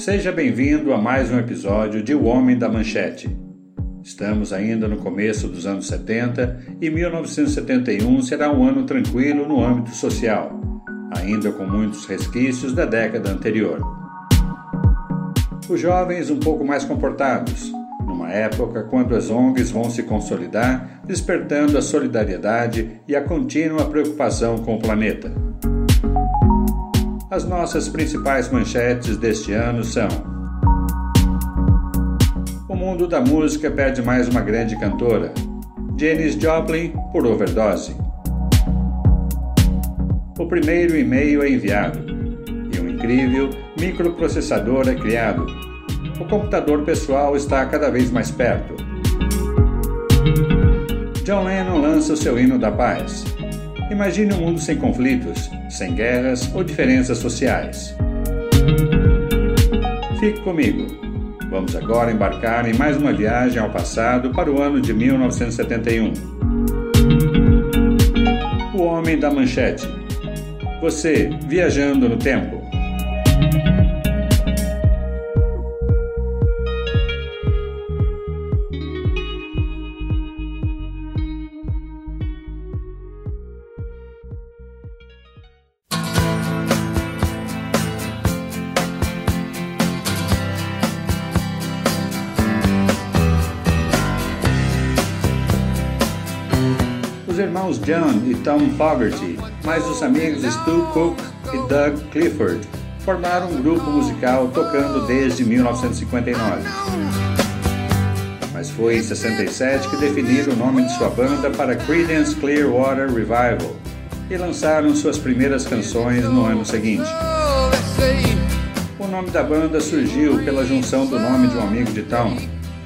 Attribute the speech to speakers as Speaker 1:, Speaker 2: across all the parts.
Speaker 1: Seja bem-vindo a mais um episódio de O Homem da Manchete. Estamos ainda no começo dos anos 70 e 1971 será um ano tranquilo no âmbito social, ainda com muitos resquícios da década anterior. Os jovens um pouco mais comportados, numa época quando as ONGs vão se consolidar, despertando a solidariedade e a contínua preocupação com o planeta. As nossas principais manchetes deste ano são: O mundo da música perde mais uma grande cantora. Janis Joplin por overdose. O primeiro e-mail é enviado e um incrível microprocessador é criado. O computador pessoal está cada vez mais perto. John Lennon lança o seu hino da paz. Imagine um mundo sem conflitos, sem guerras ou diferenças sociais. Fique comigo. Vamos agora embarcar em mais uma viagem ao passado para o ano de 1971. O Homem da Manchete. Você viajando no tempo. John Tom Fogerty, mais os amigos Stu Cook e Doug Clifford, formaram um grupo musical tocando desde 1959. Mas foi em 67 que definiram o nome de sua banda para Creedence Clearwater Revival e lançaram suas primeiras canções no ano seguinte. O nome da banda surgiu pela junção do nome de um amigo de Tom,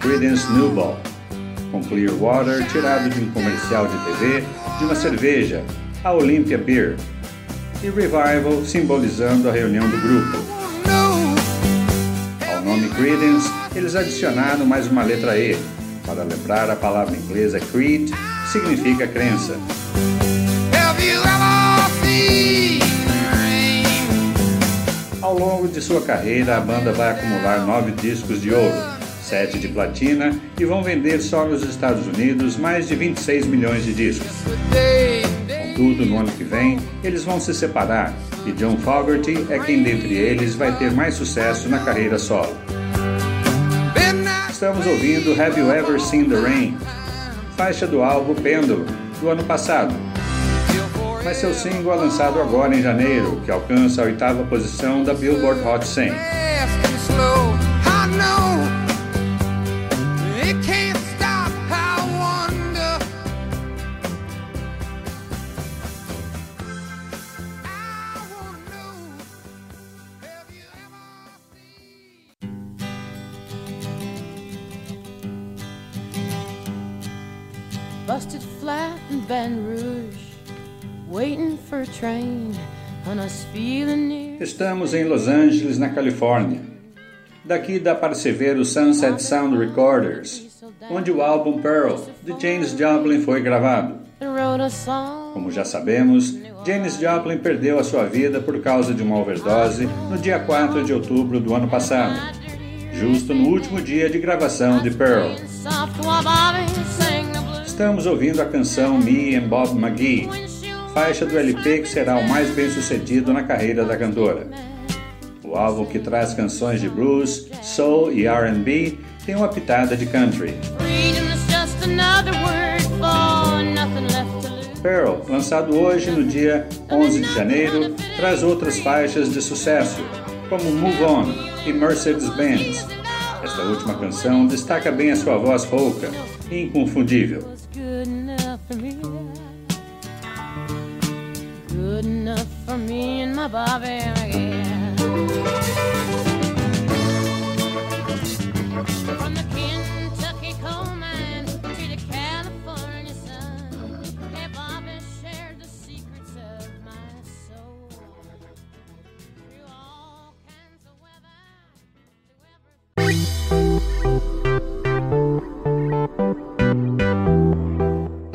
Speaker 1: Creedence Newball com Clearwater tirado de um comercial de TV de uma cerveja, a Olympia Beer, e Revival simbolizando a reunião do grupo. Ao nome Creedence, eles adicionaram mais uma letra E, para lembrar a palavra inglesa creed, que significa crença. Ao longo de sua carreira, a banda vai acumular nove discos de ouro, 7 de e vão vender só nos Estados Unidos mais de 26 milhões de discos. Contudo, no ano que vem, eles vão se separar e John Fogerty é quem dentre eles vai ter mais sucesso na carreira solo. Estamos ouvindo Have You Ever Seen the Rain? Faixa do álbum Pendulum, do ano passado. Mas seu single é lançado agora em janeiro, que alcança a oitava posição da Billboard Hot 100. Busted flat in Baton Rouge, waiting for a train. Estamos em Los Angeles, na Califórnia. Daqui dá para se ver o Sunset Sound Recorders, onde o álbum Pearl de Janis Joplin foi gravado. Como já sabemos, Janis Joplin perdeu a sua vida por causa de uma overdose no dia 4 de outubro do ano passado, justo no último dia de gravação de Pearl. Estamos ouvindo a canção Me and Bob McGee, faixa do LP que será o mais bem sucedido na carreira da cantora. O álbum que traz canções de blues, soul e R&B tem uma pitada de country. Pearl, lançado hoje no dia 11 de janeiro, traz outras faixas de sucesso, como Move On e Mercedes-Benz. Esta última canção destaca bem a sua voz rouca inconfundível. for me and my Bobby.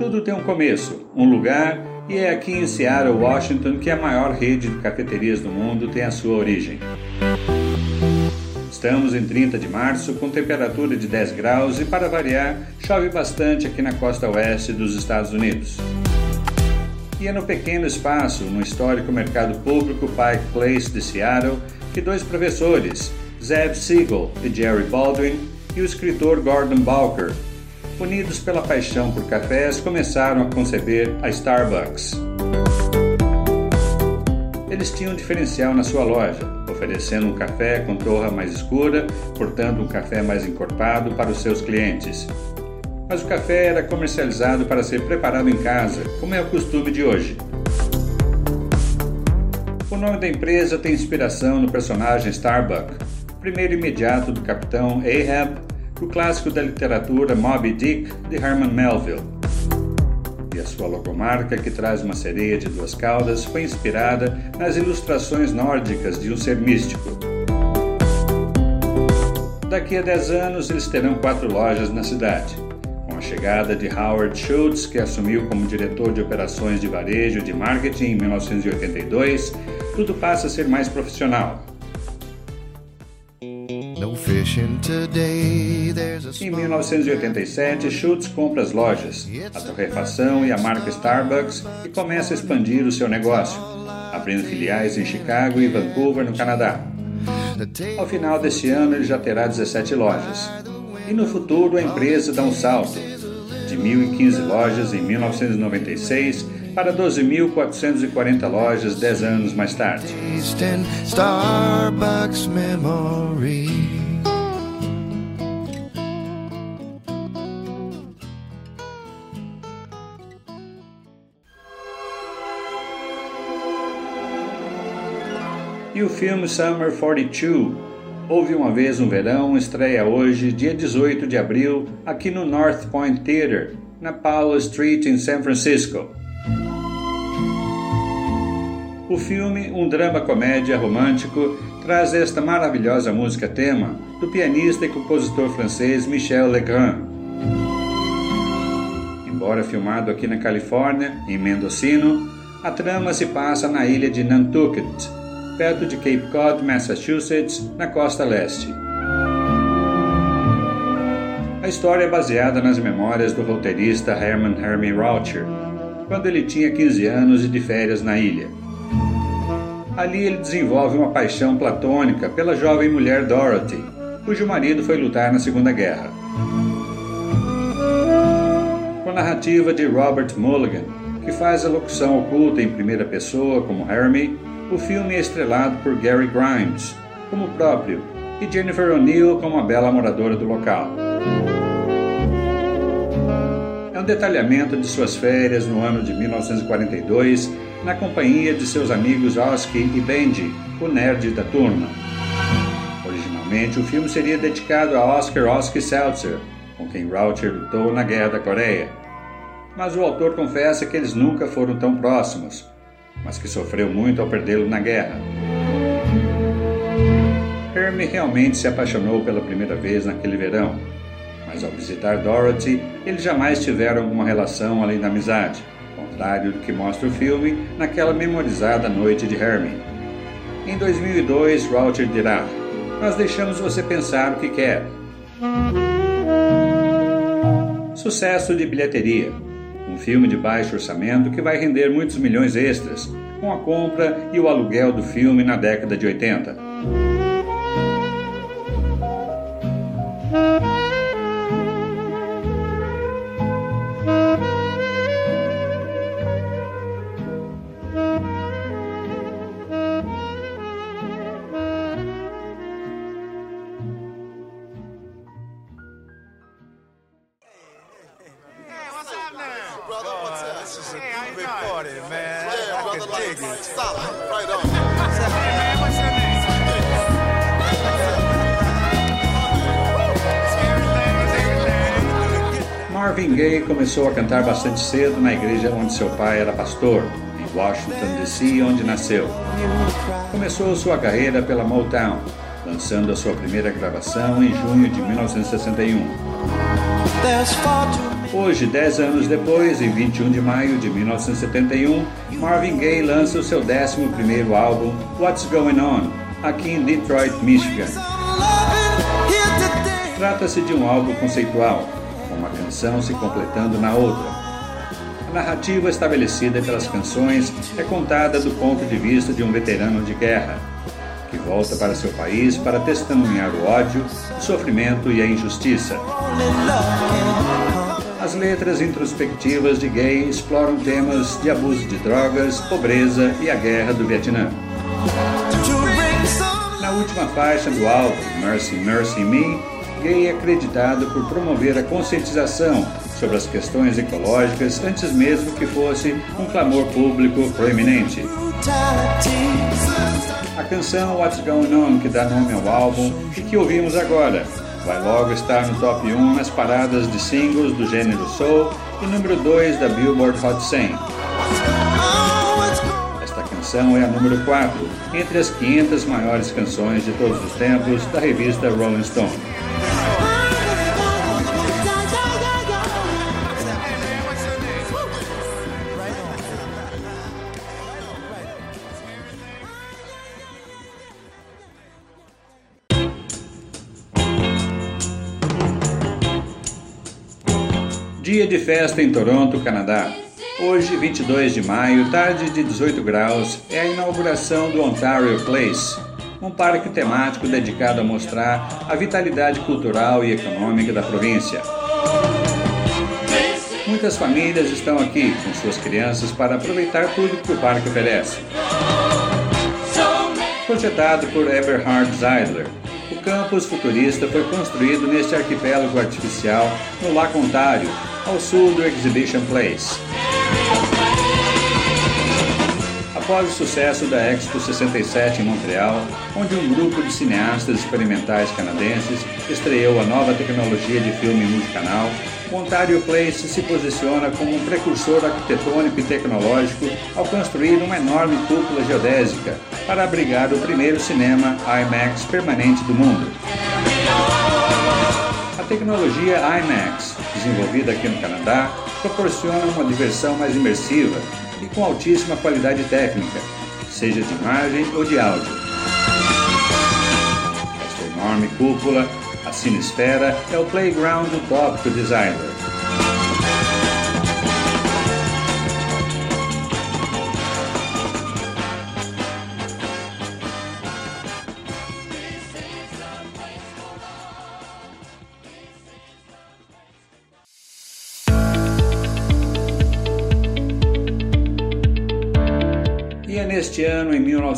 Speaker 1: Tudo tem um começo, um lugar e é aqui em Seattle, Washington, que a maior rede de cafeterias do mundo tem a sua origem. Estamos em 30 de março, com temperatura de 10 graus e, para variar, chove bastante aqui na costa oeste dos Estados Unidos. E é no pequeno espaço, no histórico mercado público Pike Place de Seattle, que dois professores, Zeb Siegel e Jerry Baldwin, e o escritor Gordon Balker, unidos pela paixão por cafés, começaram a conceber a Starbucks. Eles tinham um diferencial na sua loja, oferecendo um café com torra mais escura, portanto um café mais encorpado para os seus clientes. Mas o café era comercializado para ser preparado em casa, como é o costume de hoje. O nome da empresa tem inspiração no personagem Starbuck, primeiro imediato do capitão Ahab, do clássico da literatura Moby Dick de Herman Melville. E a sua logomarca, que traz uma sereia de duas caudas, foi inspirada nas ilustrações nórdicas de um ser místico. Daqui a 10 anos, eles terão quatro lojas na cidade. Com a chegada de Howard Schultz, que assumiu como diretor de operações de varejo e de marketing em 1982, tudo passa a ser mais profissional. Em 1987, Schultz compra as lojas, a torrefação e a marca Starbucks e começa a expandir o seu negócio, abrindo filiais em Chicago e Vancouver, no Canadá. Ao final deste ano, ele já terá 17 lojas. E no futuro, a empresa dá um salto, de 1.015 lojas em 1996 para 12.440 lojas 10 anos mais tarde. E o filme Summer 42, Houve uma vez um verão, estreia hoje, dia 18 de abril, aqui no North Point Theater, na Powell Street, em San Francisco. O filme, um drama-comédia romântico, traz esta maravilhosa música tema do pianista e compositor francês Michel Legrand. Embora filmado aqui na Califórnia, em Mendocino, a trama se passa na ilha de Nantucket, perto de Cape Cod, Massachusetts, na costa leste. A história é baseada nas memórias do roteirista Herman Hermie Raucher, quando ele tinha 15 anos e de férias na ilha. Ali ele desenvolve uma paixão platônica pela jovem mulher Dorothy, cujo marido foi lutar na Segunda Guerra. Com a narrativa de Robert Mulligan, que faz a locução oculta em primeira pessoa como Hermie, o filme é estrelado por Gary Grimes, como próprio, e Jennifer O'Neill como a bela moradora do local. É um detalhamento de suas férias no ano de 1942 na companhia de seus amigos Oski e Benji, o nerd da turma. Originalmente, o filme seria dedicado a Oscar Oski Seltzer, com quem Raucher lutou na Guerra da Coreia. Mas o autor confessa que eles nunca foram tão próximos, mas que sofreu muito ao perdê-lo na guerra. Hermie realmente se apaixonou pela primeira vez naquele verão, mas ao visitar Dorothy, eles jamais tiveram alguma relação além da amizade contrário do que mostra o filme naquela memorizada noite de Hermie. Em 2002, Raucher dirá: Nós deixamos você pensar o que quer. Sucesso de bilheteria. Filme de baixo orçamento que vai render muitos milhões extras, com a compra e o aluguel do filme na década de 80. Começou a cantar bastante cedo na igreja onde seu pai era pastor, em Washington DC, onde nasceu. Começou sua carreira pela Motown, lançando a sua primeira gravação em junho de 1961. Hoje, dez anos depois, em 21 de maio de 1971, Marvin Gaye lança o seu 11º álbum, What's Going On, aqui em Detroit, Michigan. Trata-se de um álbum conceitual, uma canção se completando na outra. A narrativa estabelecida pelas canções é contada do ponto de vista de um veterano de guerra, que volta para seu país para testemunhar o ódio, o sofrimento e a injustiça. As letras introspectivas de Gay exploram temas de abuso de drogas, pobreza e a guerra do Vietnã. Na última faixa do álbum, Mercy Mercy Me, Gay é acreditado por promover a conscientização sobre as questões ecológicas antes mesmo que fosse um clamor público proeminente. A canção What's Going On, que dá nome ao álbum e que ouvimos agora, vai logo estar no top 1 nas paradas de singles do gênero soul e número 2 da Billboard Hot 100. Esta canção é a número 4 entre as 500 maiores canções de todos os tempos da revista Rolling Stone. Dia de festa em Toronto, Canadá. Hoje, 22 de maio, tarde de 18 graus, é a inauguração do Ontario Place, um parque temático dedicado a mostrar a vitalidade cultural e econômica da província. Muitas famílias estão aqui com suas crianças para aproveitar tudo que o parque oferece. Projetado por Eberhard Zeidler, o campus futurista foi construído neste arquipélago artificial no Lago Ontário, ao sul do Exhibition Place. Após o sucesso da Expo 67 em Montreal, onde um grupo de cineastas experimentais canadenses estreou a nova tecnologia de filme multicanal, Ontario Place se posiciona como um precursor arquitetônico e tecnológico ao construir uma enorme cúpula geodésica para abrigar o primeiro cinema IMAX permanente do mundo. A tecnologia IMAX desenvolvida aqui no Canadá, proporciona uma diversão mais imersiva e com altíssima qualidade técnica, seja de imagem ou de áudio. Esta enorme cúpula, a Cinesfera, é o playground utópico designer.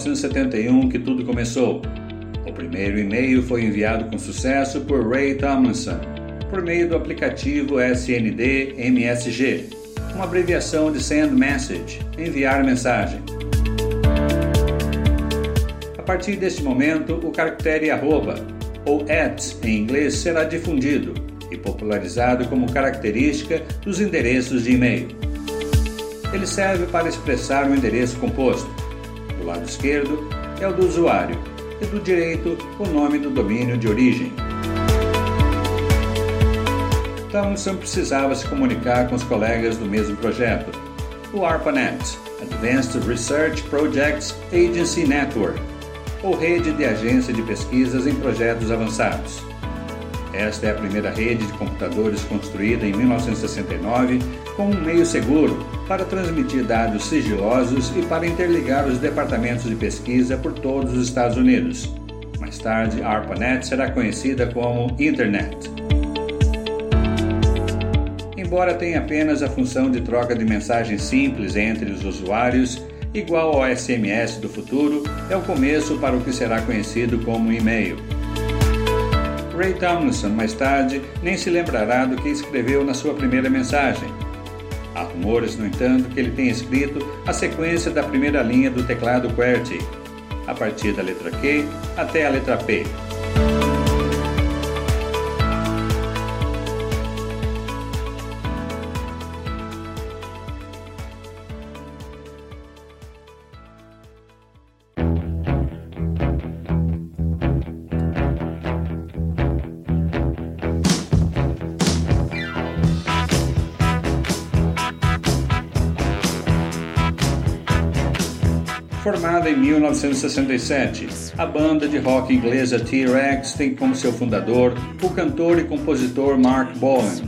Speaker 1: 1971, que tudo começou. O primeiro e-mail foi enviado com sucesso por Ray Tomlinson, por meio do aplicativo SND MSG, uma abreviação de Send Message, enviar mensagem. A partir deste momento, o caractere arroba, ou at em inglês, será difundido e popularizado como característica dos endereços de e-mail. Ele serve para expressar um endereço composto, do lado esquerdo é o do usuário e do direito o nome do domínio de origem. Thomson precisava se comunicar com os colegas do mesmo projeto, o ARPANET, Advanced Research Projects Agency Network, ou Rede de Agência de Pesquisas em Projetos Avançados. Esta é a primeira rede de computadores construída em 1969 como um meio seguro para transmitir dados sigilosos e para interligar os departamentos de pesquisa por todos os Estados Unidos. Mais tarde, a ARPANET será conhecida como Internet. Embora tenha apenas a função de troca de mensagens simples entre os usuários, igual ao SMS do futuro, é o começo para o que será conhecido como e-mail. Ray Tomlinson, mais tarde, nem se lembrará do que escreveu na sua primeira mensagem. Há rumores, no entanto, que ele tenha escrito a sequência da primeira linha do teclado QWERTY, a partir da letra Q até a letra P. Em 1967, a banda de rock inglesa T-Rex tem como seu fundador o cantor e compositor Mark Bolan.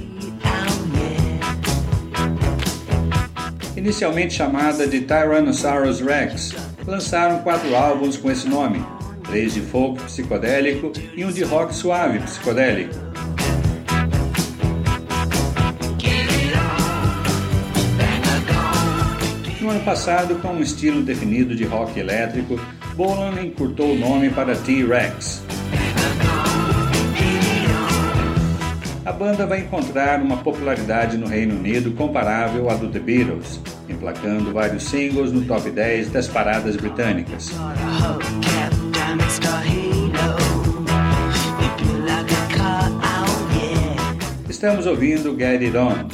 Speaker 1: Inicialmente chamada de Tyrannosaurus Rex, lançaram quatro álbuns com esse nome, três de folk psicodélico e um de rock suave psicodélico. Passado, com um estilo definido de rock elétrico, Bolan encurtou o nome para T-Rex. A banda vai encontrar uma popularidade no Reino Unido comparável à do The Beatles, emplacando vários singles no top 10 das paradas britânicas. Estamos ouvindo Get It On,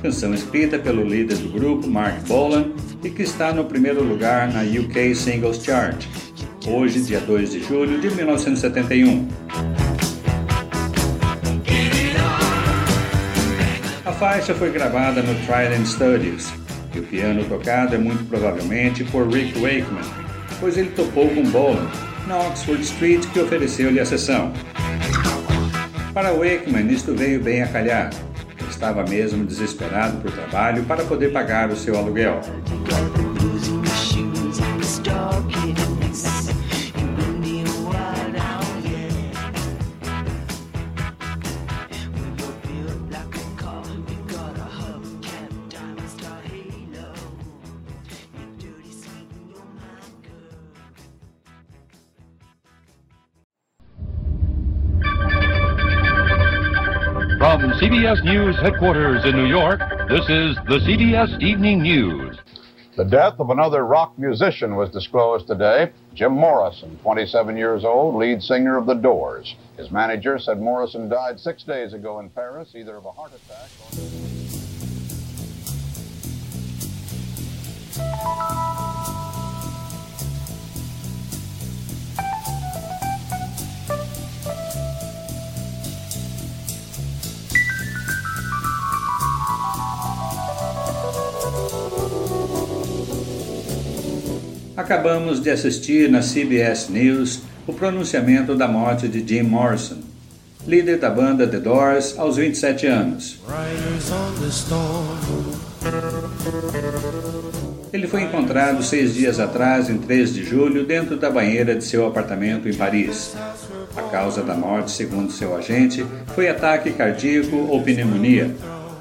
Speaker 1: canção escrita pelo líder do grupo, Mark Bolan, e que está no primeiro lugar na UK Singles Chart, hoje, dia 2 de julho de 1971. A faixa foi gravada no Trident Studios, e o piano tocado é muito provavelmente por Rick Wakeman, pois ele topou com Bolan na Oxford Street que ofereceu-lhe a sessão. Para Wakeman, isto veio bem a calhar estava mesmo desesperado por trabalho para poder pagar o seu aluguel.
Speaker 2: CBS News headquarters in New York, this is the CBS Evening News.
Speaker 3: The death of another rock musician was disclosed today. Jim Morrison, 27 years old, lead singer of The Doors. His manager said Morrison died six days ago in Paris, either of a heart attack or.
Speaker 1: Acabamos de assistir na CBS News o pronunciamento da morte de Jim Morrison, líder da banda The Doors aos 27 anos. Ele foi encontrado seis dias atrás, em 3 de julho, dentro da banheira de seu apartamento em Paris. A causa da morte, segundo seu agente, foi ataque cardíaco ou pneumonia,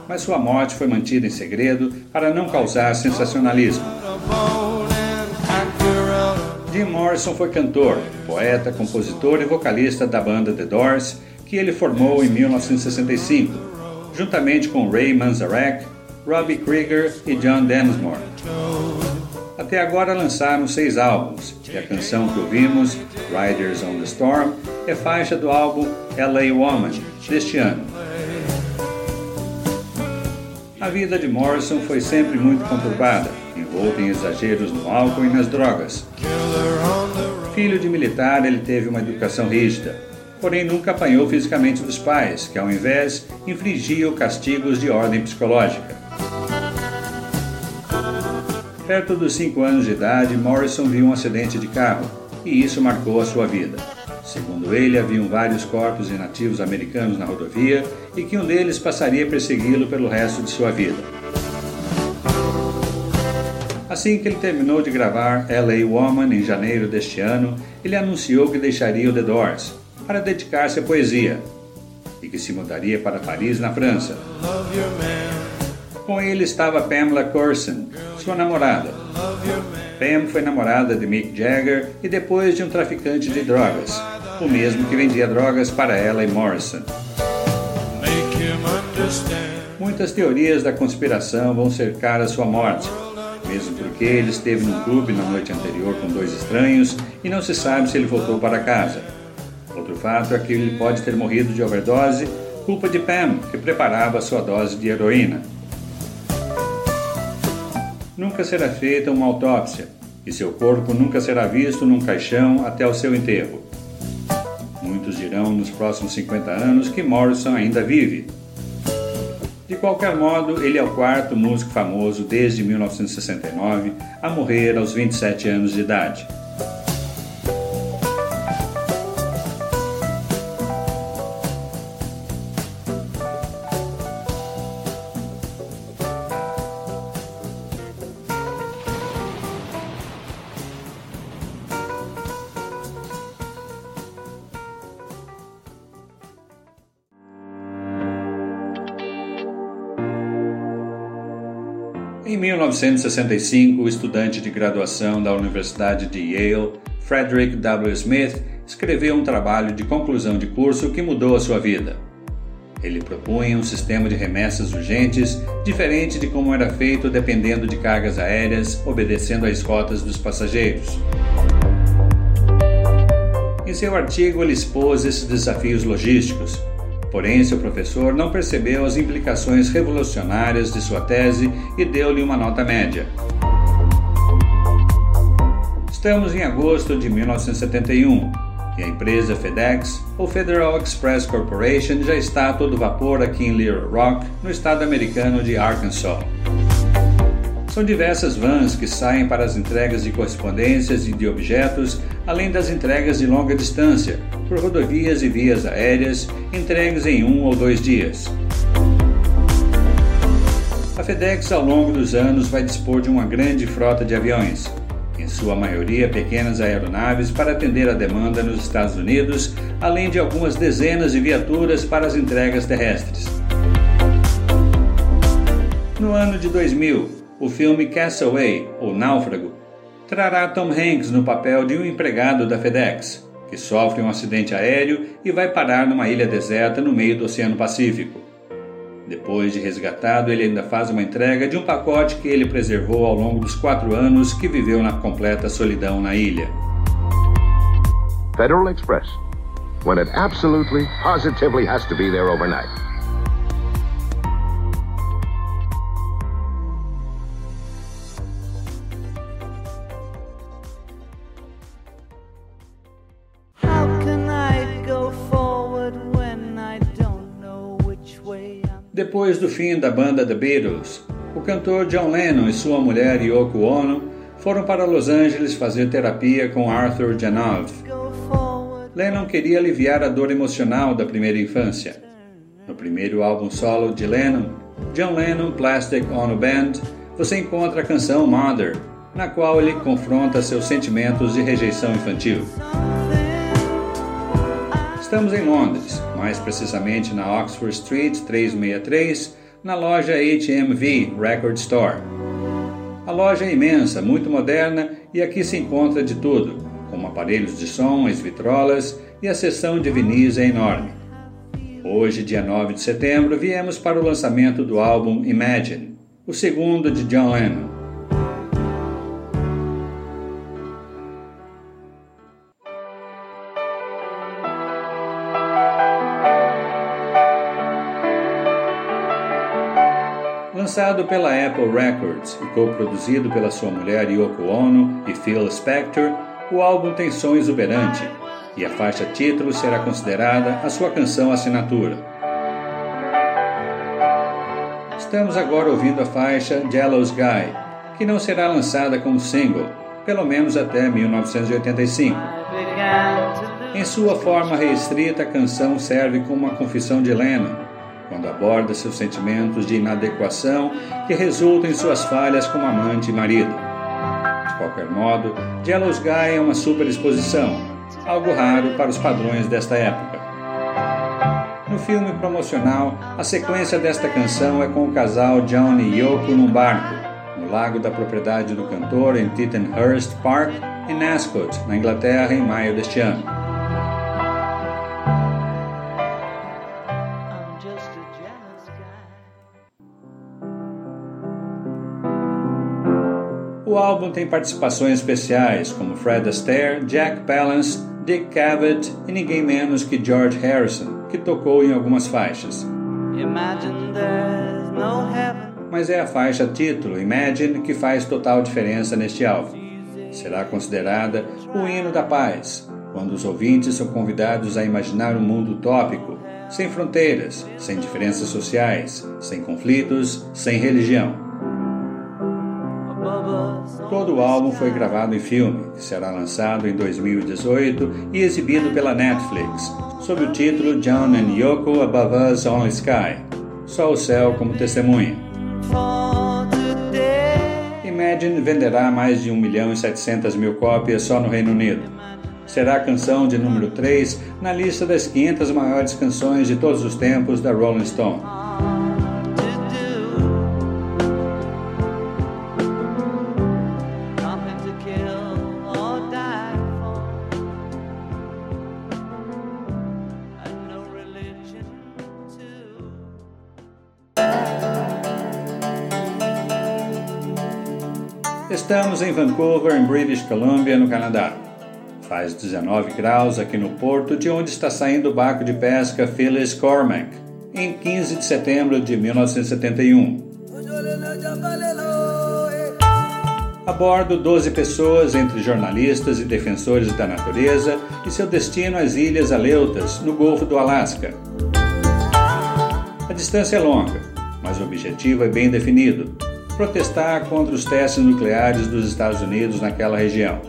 Speaker 1: mas sua morte foi mantida em segredo para não causar sensacionalismo. Jim Morrison foi cantor, poeta, compositor e vocalista da banda The Doors, que ele formou em 1965, juntamente com Ray Manzarek, Robbie Krieger e John Densmore. Até agora lançaram seis álbuns, e a canção que ouvimos, Riders on the Storm, é faixa do álbum LA Woman, deste ano. A vida de Morrison foi sempre muito conturbada, envolta em exageros no álcool e nas drogas. Filho de militar, ele teve uma educação rígida, porém nunca apanhou fisicamente dos pais, que ao invés infligiam castigos de ordem psicológica. Perto dos 5 anos de idade, Morrison viu um acidente de carro e isso marcou a sua vida. Segundo ele, haviam vários corpos de nativos americanos na rodovia e que um deles passaria a persegui-lo pelo resto de sua vida. Assim que ele terminou de gravar LA Woman em janeiro deste ano, ele anunciou que deixaria o The Doors para dedicar-se à poesia e que se mudaria para Paris, na França. Com ele estava Pamela Corson, sua namorada. Pam foi namorada de Mick Jagger e depois de um traficante de drogas, o mesmo que vendia drogas para ela e Morrison. Muitas teorias da conspiração vão cercar a sua morte, mesmo porque ele esteve num clube na noite anterior com dois estranhos e não se sabe se ele voltou para casa. Outro fato é que ele pode ter morrido de overdose, culpa de Pam, que preparava sua dose de heroína. Nunca será feita uma autópsia e seu corpo nunca será visto num caixão até o seu enterro. Muitos dirão nos próximos 50 anos que Morrison ainda vive. De qualquer modo, ele é o quarto músico famoso desde 1969 a morrer aos 27 anos de idade. Em 1965, o estudante de graduação da Universidade de Yale, Frederick W. Smith, escreveu um trabalho de conclusão de curso que mudou a sua vida. Ele propunha um sistema de remessas urgentes diferente de como era feito dependendo de cargas aéreas, obedecendo às rotas dos passageiros. Em seu artigo, ele expôs esses desafios logísticos, Porém, seu professor não percebeu as implicações revolucionárias de sua tese e deu-lhe uma nota média. Estamos em agosto de 1971 e a empresa FedEx, ou Federal Express Corporation, já está a todo vapor aqui em Little Rock, no estado americano de Arkansas. São diversas vans que saem para as entregas de correspondências e de objetos, além das entregas de longa distância, por rodovias e vias aéreas, entregues em um ou dois dias. A FedEx, ao longo dos anos, vai dispor de uma grande frota de aviões, em sua maioria pequenas aeronaves para atender a demanda nos Estados Unidos, além de algumas dezenas de viaturas para as entregas terrestres. No ano de 2000, o filme Castaway, ou Náufrago, trará Tom Hanks no papel de um empregado da FedEx, que sofre um acidente aéreo e vai parar numa ilha deserta no meio do Oceano Pacífico. Depois de resgatado, ele ainda faz uma entrega de um pacote que ele preservou ao longo dos quatro anos que viveu na completa solidão na ilha.
Speaker 4: Federal Express, when it absolutely, positively has to be there overnight.
Speaker 1: Depois do fim da banda The Beatles, o cantor John Lennon e sua mulher Yoko Ono foram para Los Angeles fazer terapia com Arthur Janov. Lennon queria aliviar a dor emocional da primeira infância. No primeiro álbum solo de Lennon, John Lennon Plastic Ono Band, você encontra a canção Mother, na qual ele confronta seus sentimentos de rejeição infantil. Estamos em Londres, mais precisamente na Oxford Street 363, na loja HMV Record Store. A loja é imensa, muito moderna e aqui se encontra de tudo, como aparelhos de som, as vitrolas e a seção de vinis é enorme. Hoje, dia 9 de setembro, viemos para o lançamento do álbum Imagine, o segundo de John Lennon. Lançado pela Apple Records e co-produzido pela sua mulher Yoko Ono e Phil Spector, o álbum tem som exuberante e a faixa título será considerada a sua canção assinatura. Estamos agora ouvindo a faixa Jealous Guy, que não será lançada como single, pelo menos até 1985. Em sua forma restrita, a canção serve como uma confissão de Lennon quando aborda seus sentimentos de inadequação que resultam em suas falhas como amante e marido. De qualquer modo, Jealous Guy é uma superexposição, algo raro para os padrões desta época. No filme promocional, a sequência desta canção é com o casal John e Yoko num barco, no lago da propriedade do cantor em Tittenhurst Park, em Ascot, na Inglaterra, em maio deste ano. O álbum tem participações especiais como Fred Astaire, Jack Palance, Dick Cavett e ninguém menos que George Harrison, que tocou em algumas faixas. Mas é a faixa título, Imagine, que faz total diferença neste álbum. Será considerada o hino da paz, quando os ouvintes são convidados a imaginar um mundo utópico, sem fronteiras, sem diferenças sociais, sem conflitos, sem religião. Todo o álbum foi gravado em filme, que será lançado em 2018 e exibido pela Netflix, sob o título John and Yoko Above Us Only Sky Só o Céu como Testemunha. Imagine venderá mais de 1 milhão e 700 mil cópias só no Reino Unido. Será a canção de número 3 na lista das 500 maiores canções de todos os tempos da Rolling Stone. Estamos em Vancouver, em British Columbia, no Canadá. Faz 19 graus aqui no porto, de onde está saindo o barco de pesca Phyllis Cormack, em 15 de setembro de 1971. A bordo, 12 pessoas, entre jornalistas e defensores da natureza, e seu destino às Ilhas Aleutas, no Golfo do Alasca. A distância é longa, mas o objetivo é bem definido protestar contra os testes nucleares dos Estados Unidos naquela região.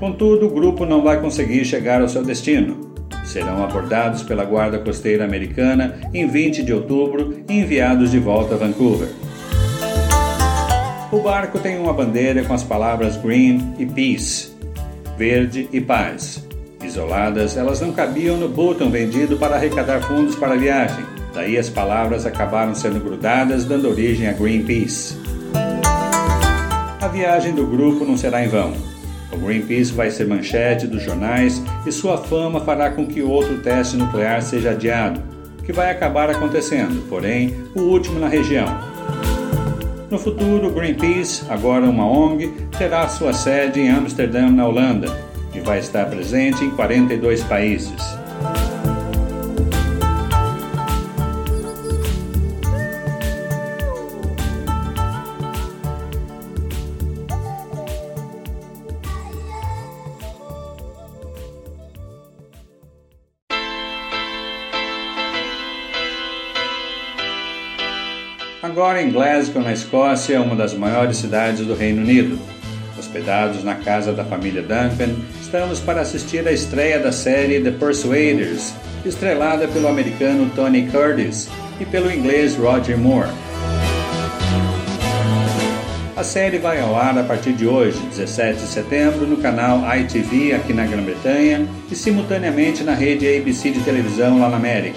Speaker 1: Contudo, o grupo não vai conseguir chegar ao seu destino. Serão abordados pela Guarda Costeira Americana em 20 de outubro e enviados de volta a Vancouver. O barco tem uma bandeira com as palavras Green e Peace, verde e paz. Isoladas, elas não cabiam no botão vendido para arrecadar fundos para a viagem. Daí as palavras acabaram sendo grudadas, dando origem a Greenpeace. A viagem do grupo não será em vão. O Greenpeace vai ser manchete dos jornais e sua fama fará com que outro teste nuclear seja adiado, que vai acabar acontecendo, porém, o último na região. No futuro, o Greenpeace, agora uma ONG, terá sua sede em Amsterdã, na Holanda, e vai estar presente em 42 países. Agora em Glasgow, na Escócia, uma das maiores cidades do Reino Unido. Hospedados na casa da família Duncan, estamos para assistir à estreia da série The Persuaders, estrelada pelo americano Tony Curtis e pelo inglês Roger Moore. A série vai ao ar a partir de hoje, 17 de setembro, no canal ITV aqui na Grã-Bretanha e simultaneamente na rede ABC de televisão lá na América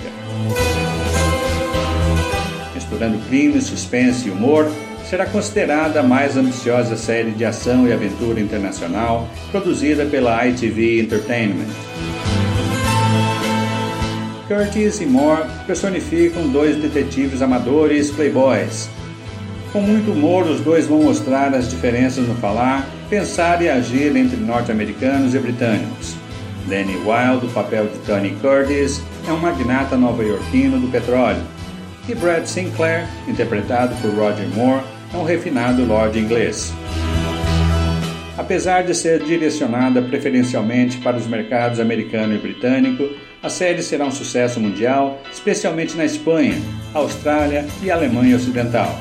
Speaker 1: misturando crime, suspense e humor, será considerada a mais ambiciosa série de ação e aventura internacional produzida pela ITV Entertainment. Curtis e Moore personificam dois detetives amadores playboys. Com muito humor, os dois vão mostrar as diferenças no falar, pensar e agir entre norte-americanos e britânicos. Danny Wilde, o papel de Tony Curtis, é um magnata nova-iorquino do petróleo e Brad Sinclair, interpretado por Roger Moore, é um refinado Lord inglês. Apesar de ser direcionada preferencialmente para os mercados americano e britânico, a série será um sucesso mundial, especialmente na Espanha, Austrália e Alemanha Ocidental.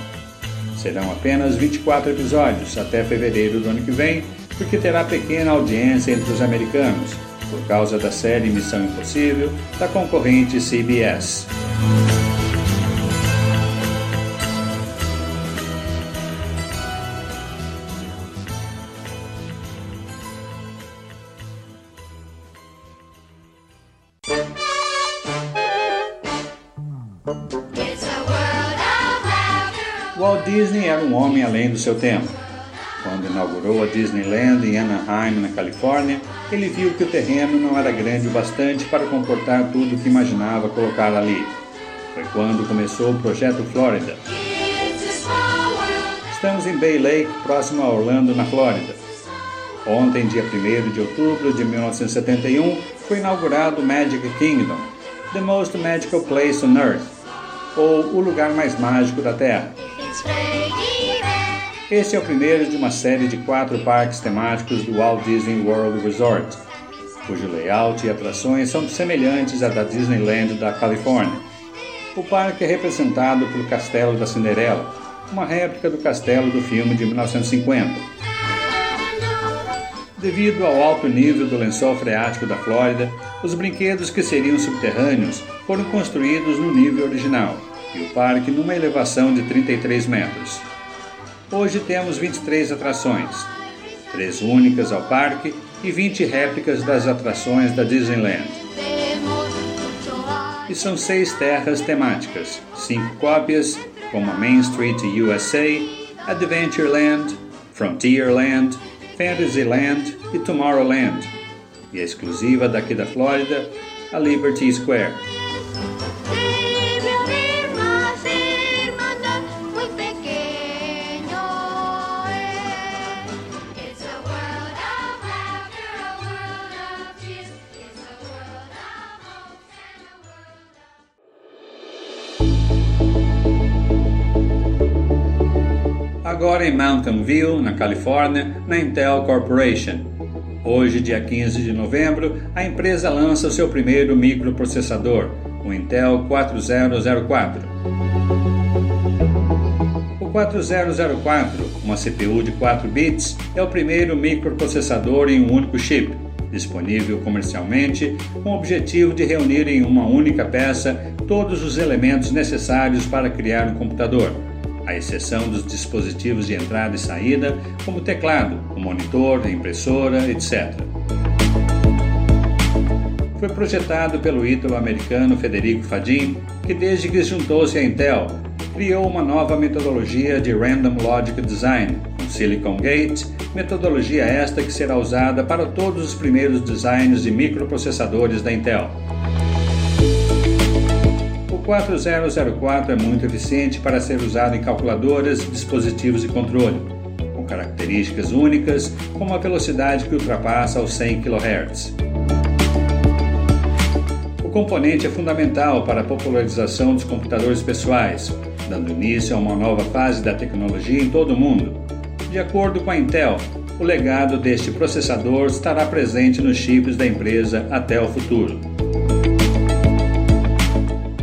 Speaker 1: Serão apenas 24 episódios até fevereiro do ano que vem, porque terá pequena audiência entre os americanos, por causa da série Missão Impossível da concorrente CBS. Walt Disney era um homem além do seu tempo. Quando inaugurou a Disneyland em Anaheim, na Califórnia, ele viu que o terreno não era grande o bastante para comportar tudo o que imaginava colocar ali. Foi quando começou o Projeto Flórida. Estamos em Bay Lake, próximo a Orlando, na Flórida. Ontem, dia 1 de outubro de 1971, foi inaugurado o Magic Kingdom, The Most Magical Place on Earth, ou o lugar mais mágico da Terra. Este é o primeiro de uma série de quatro parques temáticos do Walt Disney World Resort. cujo layout e atrações são semelhantes à da Disneyland da Califórnia. O parque é representado pelo Castelo da Cinderela, uma réplica do castelo do filme de 1950. Devido ao alto nível do lençol freático da Flórida, os brinquedos que seriam subterrâneos foram construídos no nível original e o parque numa elevação de 33 metros. Hoje temos 23 atrações, três únicas ao parque e 20 réplicas das atrações da Disneyland. E são seis terras temáticas, cinco cópias, como a Main Street USA, Adventureland, Frontierland, Fantasyland e Tomorrowland, e a exclusiva daqui da Flórida, a Liberty Square. Em Mountain View, na Califórnia, na Intel Corporation. Hoje, dia 15 de novembro, a empresa lança o seu primeiro microprocessador, o Intel 4004. O 4004, uma CPU de 4 bits, é o primeiro microprocessador em um único chip, disponível comercialmente, com o objetivo de reunir em uma única peça todos os elementos necessários para criar um computador à exceção dos dispositivos de entrada e saída, como teclado, o monitor, a impressora, etc. Foi projetado pelo ítalo-americano Federico Fadin, que desde que juntou-se à Intel, criou uma nova metodologia de Random Logic Design, com Silicon Gate, metodologia esta que será usada para todos os primeiros designs de microprocessadores da Intel. 4004 é muito eficiente para ser usado em calculadoras dispositivos de controle, com características únicas, como a velocidade que ultrapassa os 100 kHz. O componente é fundamental para a popularização dos computadores pessoais, dando início a uma nova fase da tecnologia em todo o mundo. De acordo com a Intel, o legado deste processador estará presente nos chips da empresa até o futuro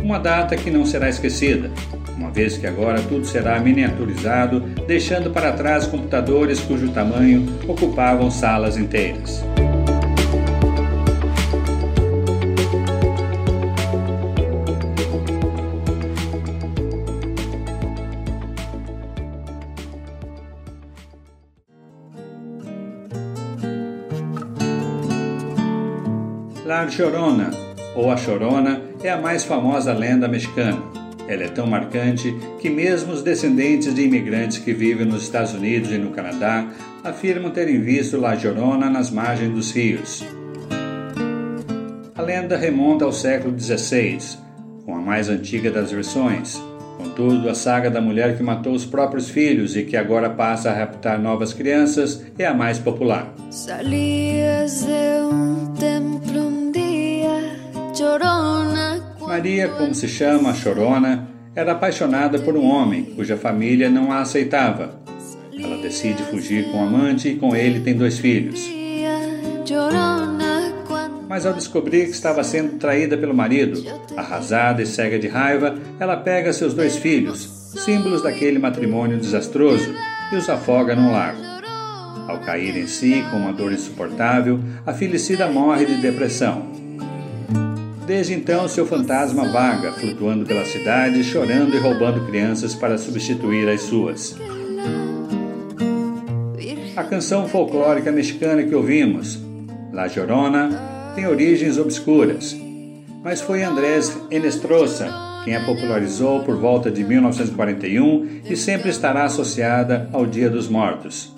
Speaker 1: uma data que não será esquecida, uma vez que agora tudo será miniaturizado, deixando para trás computadores cujo tamanho ocupavam salas inteiras. La Chorona, ou a Chorona, é a mais famosa lenda mexicana. Ela é tão marcante que mesmo os descendentes de imigrantes que vivem nos Estados Unidos e no Canadá afirmam terem visto La Llorona nas margens dos rios. A lenda remonta ao século XVI, com a mais antiga das versões. Contudo, a saga da mulher que matou os próprios filhos e que agora passa a raptar novas crianças é a mais popular. Salias de um dia, Maria, como se chama chorona, era apaixonada por um homem cuja família não a aceitava. Ela decide fugir com o amante e com ele tem dois filhos. Mas ao descobrir que estava sendo traída pelo marido, arrasada e cega de raiva, ela pega seus dois filhos, símbolos daquele matrimônio desastroso, e os afoga num lago. Ao cair em si com uma dor insuportável, a Felicida morre de depressão. Desde então, seu fantasma vaga, flutuando pela cidade, chorando e roubando crianças para substituir as suas. A canção folclórica mexicana que ouvimos, La Llorona, tem origens obscuras, mas foi Andrés Enestrosa quem a popularizou por volta de 1941 e sempre estará associada ao Dia dos Mortos.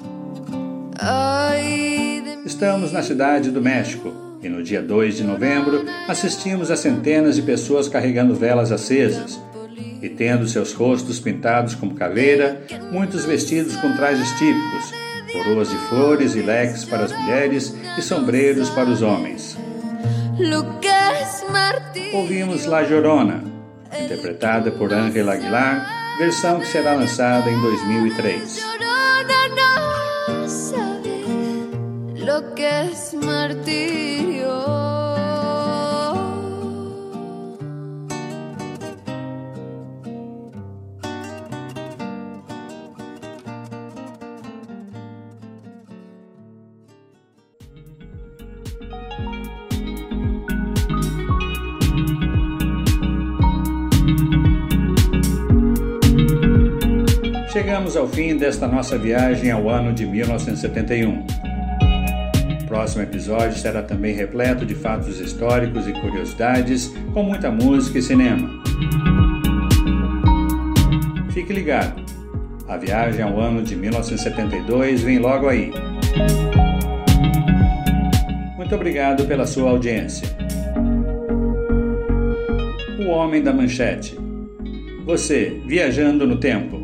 Speaker 1: Estamos na cidade do México, e no dia 2 de novembro assistimos a centenas de pessoas carregando velas acesas e tendo seus rostos pintados como caveira, muitos vestidos com trajes típicos, coroas de flores e leques para as mulheres e sombreiros para os homens. Ouvimos La Llorona, interpretada por Ángela Aguilar, versão que será lançada em 2003. lo que es martirio. Chegamos ao fim desta nossa viagem ao ano de 1971. Próximo episódio será também repleto de fatos históricos e curiosidades, com muita música e cinema. Fique ligado. A viagem ao ano de 1972 vem logo aí. Muito obrigado pela sua audiência. O Homem da Manchete. Você viajando no tempo.